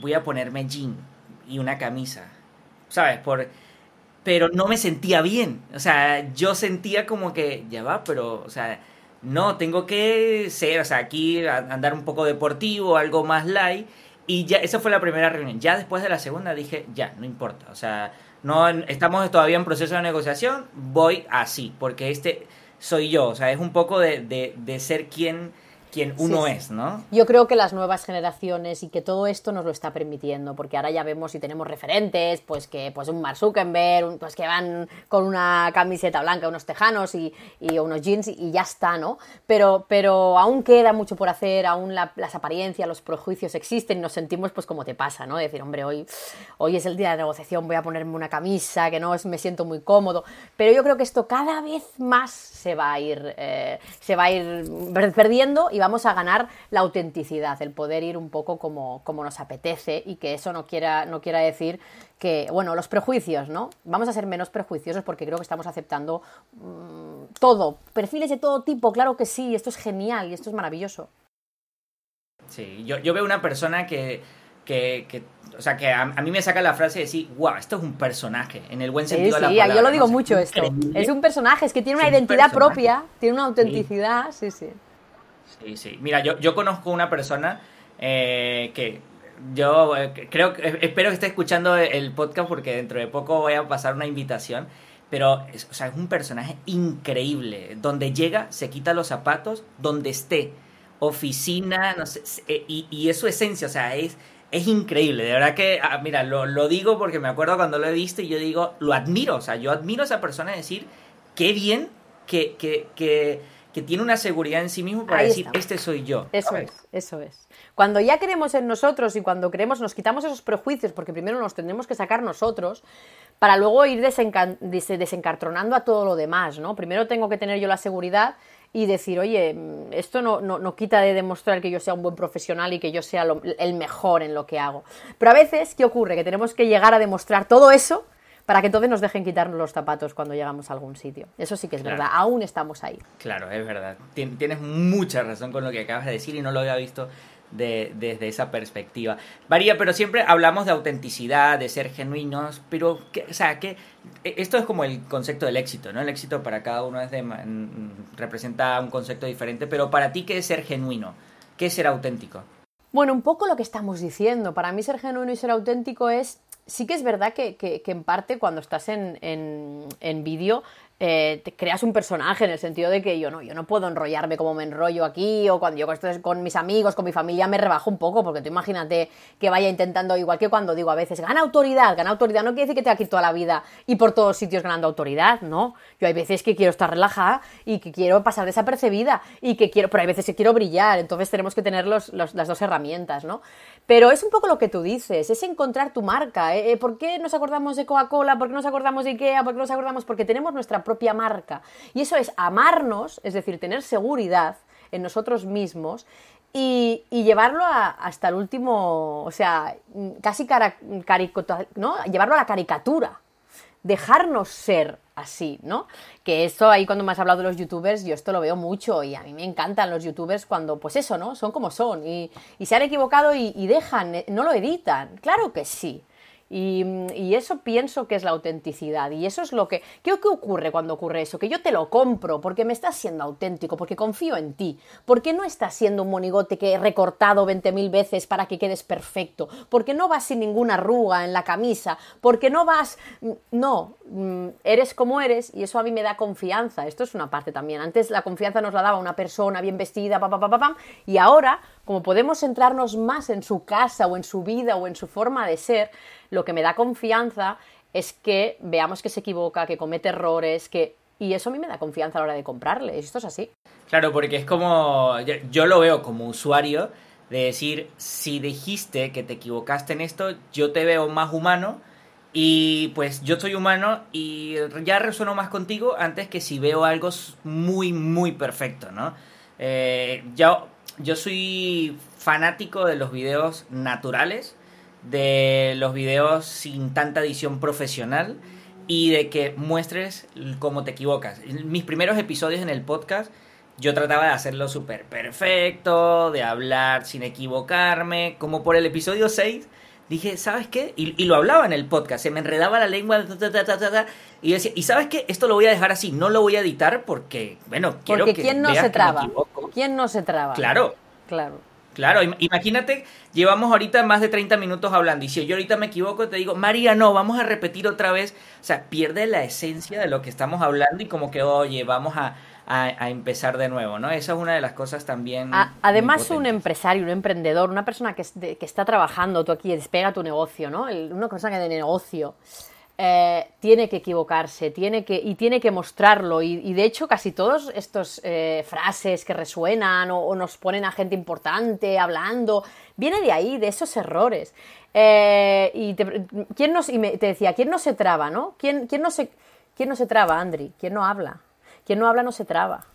voy a ponerme jean y una camisa ¿sabes? Por, pero no me sentía bien. O sea, yo sentía como que, ya va, pero, o sea, no, tengo que ser, o sea, aquí andar un poco deportivo, algo más light. Y ya, esa fue la primera reunión. Ya después de la segunda dije, ya, no importa. O sea, no estamos todavía en proceso de negociación, voy así, porque este soy yo. O sea, es un poco de, de, de ser quien quien uno es, ¿no? Yo creo que las nuevas generaciones y que todo esto nos lo está permitiendo, porque ahora ya vemos y tenemos referentes, pues que pues un Mark Zuckerberg, pues que van con una camiseta blanca, unos tejanos y, unos jeans y, ya está, ¿no? Pero, pero aún queda mucho por hacer, aún las apariencias, los prejuicios existen y nos sentimos pues como te pasa, ¿no? Decir, hombre, hoy, hoy es el día de negociación, voy a ponerme una camisa, que no es, me siento muy cómodo, pero yo creo que esto cada vez más se va a ir, eh, se va a ir perdiendo y vamos a ganar la autenticidad, el poder ir un poco como, como nos apetece y que eso no quiera, no quiera decir que, bueno, los prejuicios, ¿no? Vamos a ser menos prejuiciosos porque creo que estamos aceptando mm, todo, perfiles de todo tipo, claro que sí, esto es genial y esto es maravilloso. Sí, yo, yo veo una persona que, que, o sea, que a, mí me saca la frase de decir, wow, esto es un personaje, en el buen sentido de la palabra. Sí, yo lo digo mucho esto. Es un personaje, es que tiene una identidad propia, tiene una autenticidad, sí, sí. Sí, sí. Mira, yo, yo conozco una persona eh, que yo eh, creo espero que esté escuchando el podcast porque dentro de poco voy a pasar una invitación. Pero, o sea, es un personaje increíble. Donde llega, se quita los zapatos, donde esté. Oficina, no sé. Eh, y, y es su esencia, o sea, es, es increíble. De verdad que, ah, mira, lo, lo, digo porque me acuerdo cuando lo he visto y yo digo, lo admiro. O sea, yo admiro a esa persona decir, qué bien que, que, que que tiene una seguridad en sí mismo para decir, este soy yo. Eso es, eso es. Cuando ya creemos en nosotros y cuando creemos, nos quitamos esos prejuicios, porque primero nos tendremos que sacar nosotros, para luego ir desencartronando a todo lo demás, ¿no? Primero tengo que tener yo la seguridad y decir, oye, esto no, no, quita de demostrar que yo sea un buen profesional y que yo sea el mejor en lo que hago. Pero a veces, ¿qué ocurre? Que tenemos que llegar a demostrar todo eso para que entonces nos dejen quitarnos los zapatos cuando llegamos a algún sitio. Eso sí que es verdad, aún estamos ahí. Claro, es verdad. Tienes mucha razón con lo que acabas de decir y no lo había visto desde esa perspectiva. Varía, pero siempre hablamos de autenticidad, de ser genuinos, pero, o sea, que esto es como el concepto del éxito, ¿no? El éxito para cada uno es de, representa un concepto diferente, pero para ti, ¿qué es ser genuino? ¿Qué es ser auténtico? Bueno, un poco lo que estamos diciendo. Para mí ser genuino y ser auténtico es sí que es verdad que, en parte cuando estás en, en, vídeo eh, te creas un personaje en el sentido de que yo no, yo no puedo enrollarme como me enrollo aquí o cuando yo estoy con mis amigos, con mi familia me rebajo un poco porque tú imagínate que vaya intentando, igual que cuando digo a veces, gana autoridad, gana autoridad, no quiere decir que te aquí toda la vida y por todos sitios ganando autoridad, no. Yo hay veces que quiero estar relajada y que quiero pasar desapercibida y que quiero, pero hay veces que quiero brillar, entonces tenemos que tener los, las dos herramientas, ¿no? Pero es un poco lo que tú dices, es encontrar tu marca. ¿eh? ¿Por qué nos acordamos de Coca-Cola? ¿Por qué nos acordamos de Ikea? ¿Por qué nos acordamos? Porque tenemos nuestra propia marca. Y eso es amarnos, es decir, tener seguridad en nosotros mismos y, llevarlo hasta el último, o sea, casi cara, ¿no? Llevarlo a la caricatura. Dejarnos ser así, ¿no? Que esto ahí cuando me has hablado de los youtubers, yo esto lo veo mucho y a mí me encantan los youtubers cuando, pues eso, ¿no? Son como son y, se han equivocado y dejan, no lo editan. Claro que sí. Y, eso pienso que es la autenticidad. Y eso es lo que... ¿Qué, ocurre cuando ocurre eso? Que yo te lo compro porque me estás siendo auténtico, porque confío en ti, porque no estás siendo un monigote que he recortado 20.000 veces para que quedes perfecto, porque no vas sin ninguna arruga en la camisa, porque no vas... No, mm, eres como eres y eso a mí me da confianza. Esto es una parte también. Antes la confianza nos la daba una persona bien vestida, pa, pa, pa, y ahora, como podemos centrarnos más en su casa o en su vida o en su forma de ser, lo que me da confianza es que veamos que se equivoca, que comete errores, que... Y eso a mí me da confianza a la hora de comprarle. Esto es así. Claro, porque es como... Yo, lo veo como usuario de decir, si dijiste que te equivocaste en esto, yo te veo más humano y pues yo soy humano y ya resueno más contigo antes que si veo algo muy, muy perfecto, ¿no? Eh, yo, yo soy fanático de los videos naturales de los videos sin tanta edición profesional y de que muestres cómo te equivocas. Mis primeros episodios en el podcast yo trataba de hacerlo súper perfecto, de hablar sin equivocarme, como por el episodio 6 dije, ¿sabes qué? Y, lo hablaba en el podcast, se me enredaba la lengua, y decía, ¿y sabes qué? Esto lo voy a dejar así, no lo voy a editar porque, bueno, quiero porque que ¿quién no se traba? ¿Quién no se traba? Claro. Claro. Claro, imagínate, llevamos ahorita más de 30 minutos hablando y si yo ahorita me equivoco te digo, María, no, vamos a repetir otra vez, o sea, pierde la esencia de lo que estamos hablando y como que, oye, vamos a, empezar de nuevo, ¿no? Esa es una de las cosas también. además, un empresario, un emprendedor, una persona que, que, está trabajando, tú aquí, despega tu negocio, ¿no? una persona que de negocio eh, tiene que equivocarse, tiene que, y tiene que mostrarlo. Y, de hecho, casi todas estas eh, frases que resuenan o, nos ponen a gente importante hablando, viene de ahí, de esos errores. Eh, y, te, ¿quién nos, y te decía, ¿quién no se traba, no? ¿Quién, quién, no se, ¿Quién no se traba, Andri? ¿Quién no habla? ¿Quién no habla no se traba?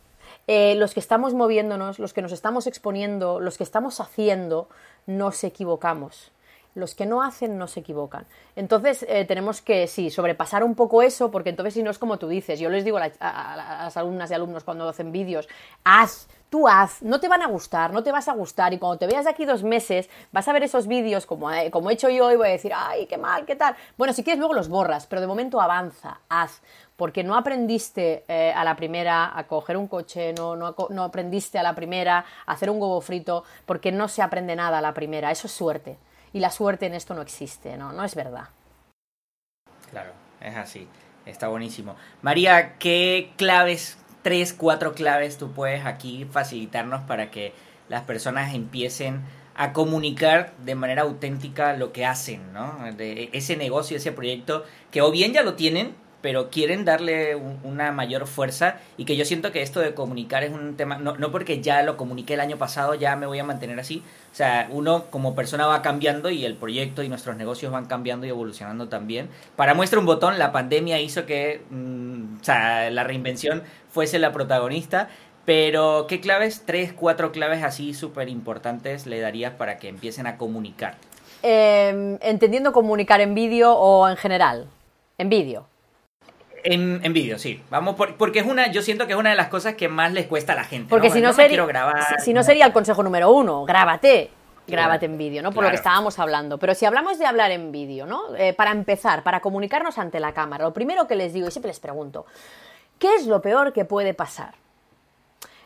los que estamos moviéndonos, los que nos estamos exponiendo, los que estamos haciendo, nos equivocamos los que no hacen no se equivocan. Entonces eh, tenemos que, sí, sobrepasar un poco eso, porque entonces si no es como tú dices, yo les digo a, las alumnas y alumnos cuando hacen vídeos, haz, tú haz, no te van a gustar, no te vas a gustar, y cuando te veas de aquí dos meses, vas a ver esos vídeos como, eh, como he hecho yo y voy a decir, ay, qué mal, qué tal. Bueno, si quieres luego los borras, pero de momento avanza, haz, porque no aprendiste eh, a la primera a coger un coche, no, no, no aprendiste a la primera a hacer un huevo frito, porque no se aprende nada a la primera, eso es suerte y la suerte en esto no existe, ¿no? No es verdad. Claro, es así. Está buenísimo. María, ¿qué claves, tres, cuatro claves tú puedes aquí facilitarnos para que las personas empiecen a comunicar de manera auténtica lo que hacen, ¿no? De ese negocio, ese proyecto, que o bien ya lo tienen, pero quieren darle una mayor fuerza y que yo siento que esto de comunicar es un tema, no, no porque ya lo comuniqué el año pasado, ya me voy a mantener así, o sea, uno como persona va cambiando y el proyecto y nuestros negocios van cambiando y evolucionando también. Para muestra un botón, la pandemia hizo que mm, o sea, la reinvención fuese la protagonista, pero ¿qué claves, tres, cuatro claves así súper importantes le darías para que empiecen a comunicar? Em, entendiendo comunicar en vídeo o en general, en vídeo. En, en vídeo, sí. Vamos porque es una, yo siento que es una de las cosas que más les cuesta a la gente. Porque si no, sería, si, no sería el consejo número uno, grábate. Grábate en vídeo, ¿no? Por lo que estábamos hablando. Pero si hablamos de hablar en vídeo, ¿no? Eh, para empezar, para comunicarnos ante la cámara, lo primero que les digo y siempre les pregunto, ¿qué es lo peor que puede pasar?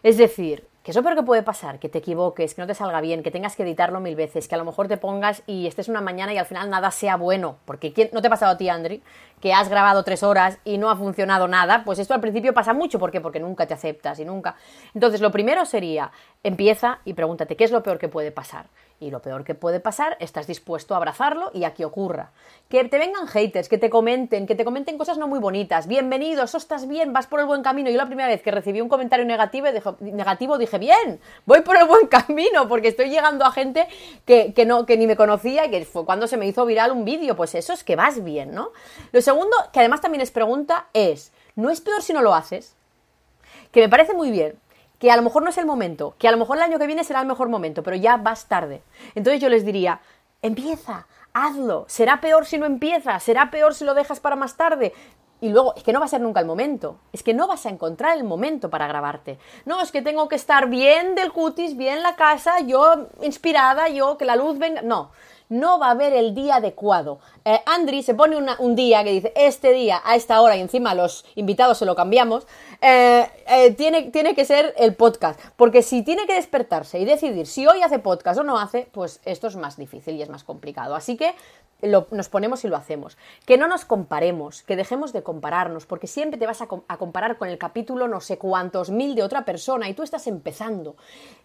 Es decir, ¿Qué es lo peor que puede pasar? Que te equivoques, que no te salga bien, que tengas que editarlo mil veces, que a lo mejor te pongas y estés una mañana y al final nada sea bueno. Porque ¿no te ha pasado a ti, Andri? Que has grabado tres horas y no ha funcionado nada. Pues esto al principio pasa mucho. ¿Por qué? Porque nunca te aceptas y nunca. Entonces, lo primero sería, empieza y pregúntate, ¿qué es lo peor que puede pasar? Y lo peor que puede pasar, estás dispuesto a abrazarlo y a que ocurra. Que te vengan haters, que te comenten, que te comenten cosas no muy bonitas. Bienvenido, eso estás bien, vas por el buen camino. Yo la primera vez que recibí un comentario negativo, negativo dije, bien, voy por el buen camino, porque estoy llegando a gente que, no, que ni me conocía y que fue cuando se me hizo viral un vídeo. Pues eso es que vas bien, ¿no? Lo segundo, que además también es pregunta, es, ¿no es peor si no lo haces? Que me parece muy bien, que a lo mejor no es el momento, que a lo mejor el año que viene será el mejor momento, pero ya vas tarde. Entonces yo les diría, empieza, hazlo, será peor si no empiezas, será peor si lo dejas para más tarde. Y luego, es que no va a ser nunca el momento, es que no vas a encontrar el momento para grabarte. No, es que tengo que estar bien del cutis, bien la casa, yo inspirada, yo que la luz venga. No, no va a haber el día adecuado. Eh, Andri se pone un día que dice, este día, a esta hora, y encima los invitados se lo cambiamos, eh, eh, tiene, tiene que ser el podcast. Porque si tiene que despertarse y decidir si hoy hace podcast o no hace, pues esto es más difícil y es más complicado. Así que nos ponemos y lo hacemos. Que no nos comparemos, que dejemos de compararnos, porque siempre te vas a, comparar con el capítulo no sé cuántos mil de otra persona y tú estás empezando.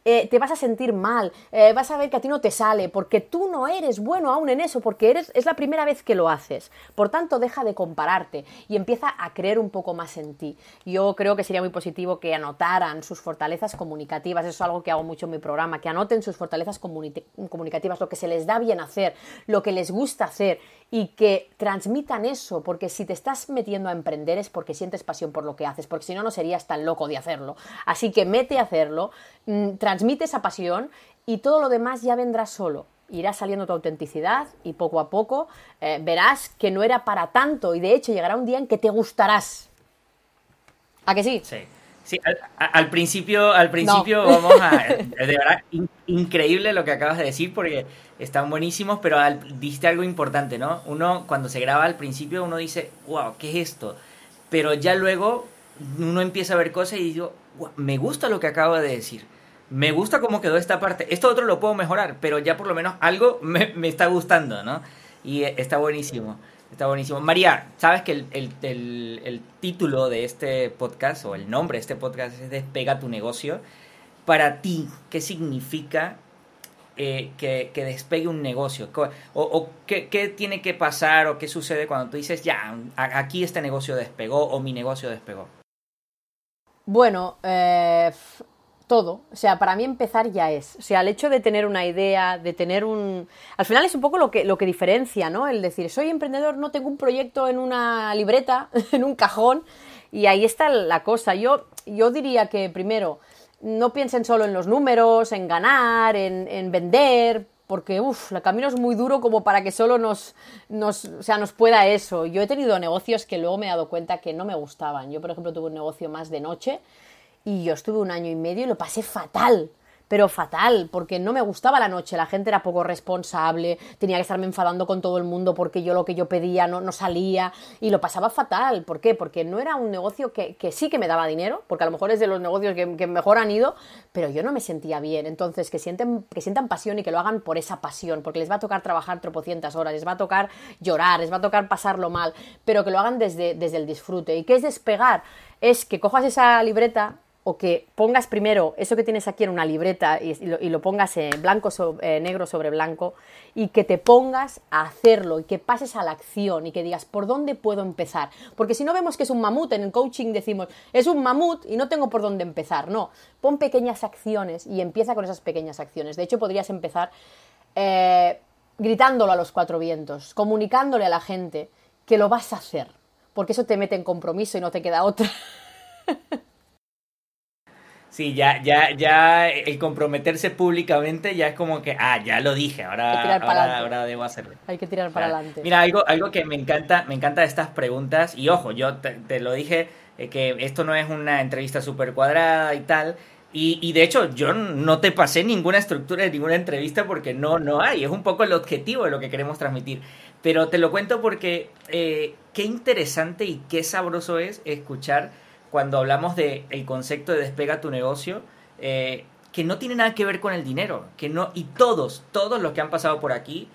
Eh, te vas a sentir mal, eh, vas a ver que a ti no te sale, porque tú no eres bueno aún en eso, porque eres, es la primera vez que lo haces. Por tanto, deja de compararte y empieza a creer un poco más en ti. Yo creo que sería muy positivo que anotaran sus fortalezas comunicativas, eso es algo que hago mucho en mi programa, que anoten sus fortalezas comunicativas, lo que se les da bien hacer, lo que les gusta hacer y que transmitan eso, porque si te estás metiendo a emprender es porque sientes pasión por lo que haces, porque si no, no serías tan loco de hacerlo. Así que mete a hacerlo, mm, transmite esa pasión y todo lo demás ya vendrá solo. Irá saliendo tu autenticidad y poco a poco eh, verás que no era para tanto y de hecho llegará un día en que te gustarás. ¿A que sí? Sí. Sí, al, principio, al principio vamos a... De verdad, increíble lo que acabas de decir porque están buenísimos, pero al, diste algo importante, ¿no? Uno cuando se graba al principio uno dice, wow, ¿qué es esto? Pero ya luego uno empieza a ver cosas y digo, me gusta lo que acabo de decir. Me gusta cómo quedó esta parte. Esto otro lo puedo mejorar, pero ya por lo menos algo me, me está gustando, ¿no? Y está buenísimo. Está buenísimo. María, sabes que el, título de este podcast o el nombre de este podcast es Despega tu negocio. Para ti, ¿qué significa eh, que, despegue un negocio? ¿O, qué, tiene que pasar o qué sucede cuando tú dices, ya, aquí este negocio despegó o mi negocio despegó? Bueno, eh, todo. O sea, para mí empezar ya es. O sea, el hecho de tener una idea, de tener un... Al final es un poco lo que, lo que diferencia, ¿no? El decir, soy emprendedor, no tengo un proyecto en una libreta, en un cajón, y ahí está la cosa. Yo, yo diría que primero, no piensen solo en los números, en ganar, en, en vender, porque uff, el camino es muy duro como para que solo nos, nos, o sea, nos pueda eso. Yo he tenido negocios que luego me he dado cuenta que no me gustaban. Yo, por ejemplo, tuve un negocio más de noche y yo estuve un año y medio y lo pasé fatal pero fatal, porque no me gustaba la noche, la gente era poco responsable, tenía que estarme enfadando con todo el mundo porque yo lo que yo pedía no, no salía y lo pasaba fatal. ¿Por qué? Porque no era un negocio que, que, sí que me daba dinero, porque a lo mejor es de los negocios que, mejor han ido, pero yo no me sentía bien. Entonces, que, sienten, que sientan pasión y que lo hagan por esa pasión, porque les va a tocar trabajar tropocientas horas, les va a tocar llorar, les va a tocar pasarlo mal, pero que lo hagan desde, desde el disfrute. ¿Y qué es despegar? Es que cojas esa libreta o que pongas primero eso que tienes aquí en una libreta y, lo, pongas en blanco sobre, negro sobre blanco y que te pongas a hacerlo y que pases a la acción y que digas por dónde puedo empezar. Porque si no vemos que es un mamut, en el coaching decimos es un mamut y no tengo por dónde empezar. No, pon pequeñas acciones y empieza con esas pequeñas acciones. De hecho, podrías empezar eh, gritándolo a los cuatro vientos, comunicándole a la gente que lo vas a hacer, porque eso te mete en compromiso y no te queda otra. Sí, ya, ya, ya el comprometerse públicamente ya es como que, ah, ya lo dije, ahora, ahora, debo hacerlo. Hay que tirar para adelante. Mira, algo, algo que me encanta, me encanta de estas preguntas, y ojo, yo te, lo dije, eh, que esto no es una entrevista súper cuadrada y tal, y, y, de hecho yo no te pasé ninguna estructura de ninguna entrevista porque no, no hay, es un poco el objetivo de lo que queremos transmitir. Pero te lo cuento porque eh, qué interesante y qué sabroso es escuchar cuando hablamos del el concepto de despega tu negocio, eh, que no tiene nada que ver con el dinero, que no, y todos, todos los que han pasado por aquí,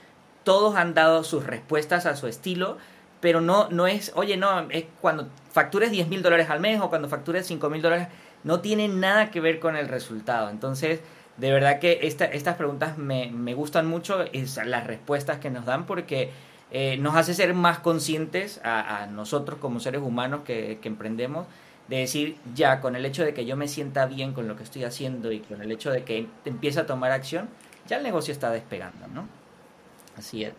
todos han dado sus respuestas a su estilo, pero no, no es, oye, no, es cuando factures 10 mil dólares al mes o cuando factures 5 mil dólares, no tiene nada que ver con el resultado. Entonces, de verdad que estas preguntas me, me, gustan mucho, es las respuestas que nos dan, porque eh, nos hace ser más conscientes a, nosotros como seres humanos que, emprendemos, de decir, ya, con el hecho de que yo me sienta bien con lo que estoy haciendo y con el hecho de que empiece a tomar acción, ya el negocio está despegando, ¿no? Así es.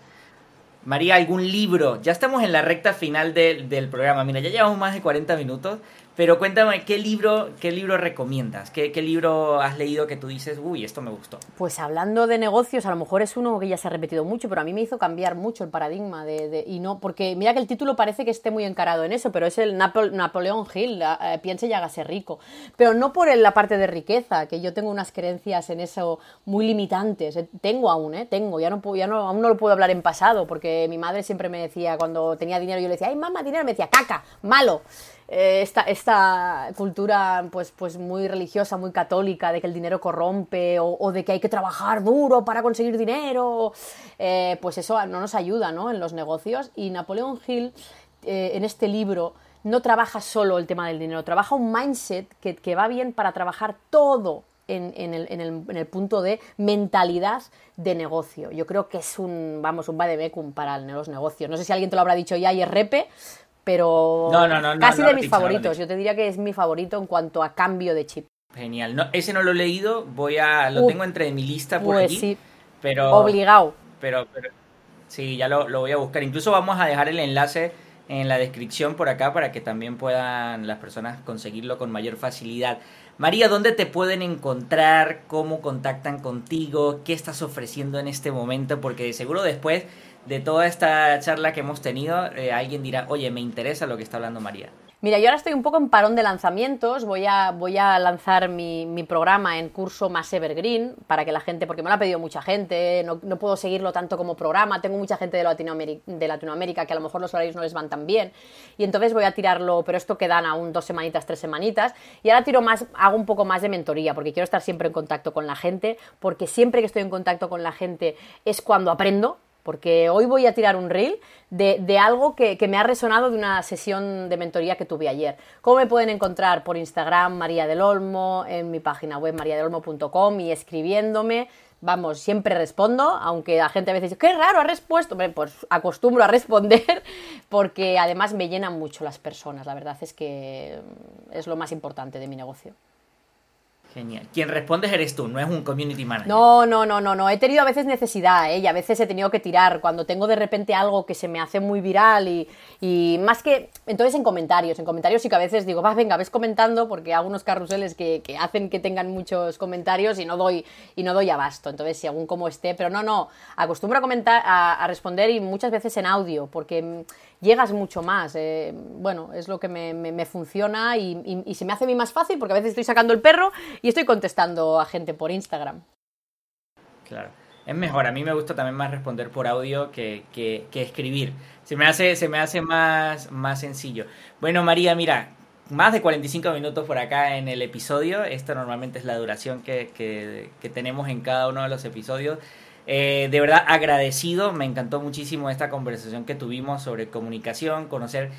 María, ¿algún libro? Ya estamos en la recta final del programa. Mira, ya llevamos más de 40 minutos. Pero cuéntame, ¿qué libro, qué libro recomiendas? ¿Qué, ¿Qué, libro has leído que tú dices, uy, esto me gustó? Pues hablando de negocios, a lo mejor es uno que ya se ha repetido mucho, pero a mí me hizo cambiar mucho el paradigma de, y no, porque mira que el título parece que esté muy encarado en eso, pero es el Napoleón Hill, eh, piense y hágase rico. Pero no por la parte de riqueza, que yo tengo unas creencias en eso muy limitantes. Eh, tengo aún, ¿eh? Tengo, ya no, ya no, aún no lo puedo hablar en pasado, porque mi madre siempre me decía, cuando tenía dinero, yo le decía, ay, mamá, dinero, me decía, caca, malo. Eh, esta, esta, cultura pues, pues muy religiosa, muy católica, de que el dinero corrompe o, de que hay que trabajar duro para conseguir dinero, eh, pues eso no nos ayuda ¿no? en los negocios. Y Napoleón Hill, eh, en este libro, no trabaja solo el tema del dinero, trabaja un mindset que, que va bien para trabajar todo en, en, el, en, el, en, el, punto de mentalidad de negocio. Yo creo que es un, vamos, un vademecum para los negocios. No sé si alguien te lo habrá dicho ya y es repe, pero casi de mis favoritos. Yo te diría que es mi favorito en cuanto a cambio de chip. Genial. No, ese no lo he leído, voy a lo tengo entre mi lista por pues aquí. Pero obligado. Pero, pero sí, ya lo, lo voy a buscar. Incluso vamos a dejar el enlace en la descripción por acá para que también puedan las personas conseguirlo con mayor facilidad. María, ¿dónde te pueden encontrar? ¿Cómo contactan contigo? ¿Qué estás ofreciendo en este momento? Porque seguro después de toda esta charla que hemos tenido, eh, alguien dirá, oye, me interesa lo que está hablando María. Mira, yo ahora estoy un poco en parón de lanzamientos, voy a, voy a lanzar mi, mi, programa en curso más evergreen para que la gente, porque me lo ha pedido mucha gente, no, puedo seguirlo tanto como programa, tengo mucha gente de Latinoamérica, de Latinoamérica que a lo mejor los horarios no les van tan bien, y entonces voy a tirarlo, pero esto quedan aún dos semanitas, tres semanitas, y ahora tiro más, hago un poco más de mentoría, porque quiero estar siempre en contacto con la gente, porque siempre que estoy en contacto con la gente es cuando aprendo, porque hoy voy a tirar un reel de, algo que, me ha resonado de una sesión de mentoría que tuve ayer. ¿Cómo me pueden encontrar? Por Instagram, María del Olmo, en mi página web mariadelolmo.com y escribiéndome. Vamos, siempre respondo, aunque la gente a veces dice, qué raro, ha respuesto. Pues acostumbro a responder porque además me llenan mucho las personas. La verdad es que es lo más importante de mi negocio. Genial. Quien respondes eres tú, no es un community manager. No, no, no, no, no. He tenido a veces necesidad, ¿eh? Y a veces he tenido que tirar. Cuando tengo de repente algo que se me hace muy viral y, más que. Entonces en comentarios. En comentarios sí que a veces digo, va, venga, ves comentando porque hago unos carruseles que, hacen que tengan muchos comentarios y no doy, y no doy abasto. Entonces, si algún como esté. Pero no, no. Acostumbro a comentar, a responder y muchas veces en audio, porque llegas mucho más. Eh, bueno, es lo que me, funciona y, se me hace a mí más fácil porque a veces estoy sacando el perro y estoy contestando a gente por Instagram. Claro. Es mejor, a mí me gusta también más responder por audio que, que, escribir. Se me hace, se me hace más, más sencillo. Bueno, María, mira, más de 45 minutos por acá en el episodio. Esta normalmente es la duración que, que tenemos en cada uno de los episodios. Eh, de verdad agradecido, me encantó muchísimo esta conversación que tuvimos sobre comunicación, conocer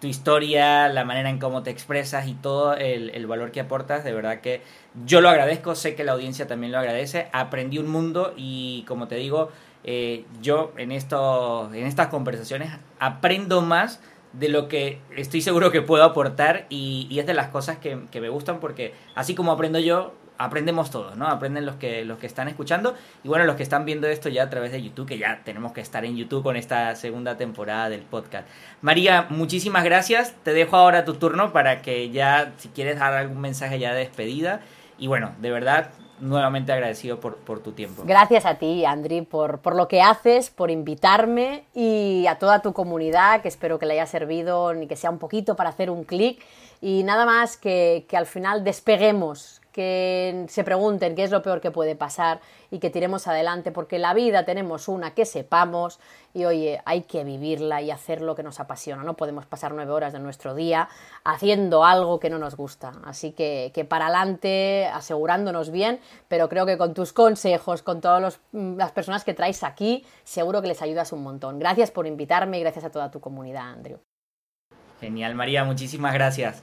tu historia, la manera en cómo te expresas y todo el, valor que aportas. De verdad que yo lo agradezco, sé que la audiencia también lo agradece. Aprendí un mundo y como te digo, eh, yo en, esto, en estas conversaciones aprendo más de lo que estoy seguro que puedo aportar y, es de las cosas que, que me gustan porque así como aprendo yo, aprendemos todos, ¿no? Aprenden los que, los que están escuchando y bueno, los que están viendo esto ya a través de YouTube, que ya tenemos que estar en YouTube con esta segunda temporada del podcast. María, muchísimas gracias. Te dejo ahora tu turno para que ya, si quieres dar algún mensaje ya de despedida. Y bueno, de verdad, nuevamente agradecido por, por tu tiempo. Gracias a ti, Andri, por, por, lo que haces, por invitarme y a toda tu comunidad, que espero que le haya servido ni que sea un poquito para hacer un clic Y nada más que, que al final despeguemos, que se pregunten qué es lo peor que puede pasar y que tiremos adelante, porque la vida tenemos una que sepamos y oye, hay que vivirla y hacer lo que nos apasiona. No podemos pasar nueve horas de nuestro día haciendo algo que no nos gusta. Así que, que para adelante, asegurándonos bien, pero creo que con tus consejos, con todas mm, las personas que traes aquí, seguro que les ayudas un montón. Gracias por invitarme y gracias a toda tu comunidad, Andrew. Genial, María, muchísimas gracias.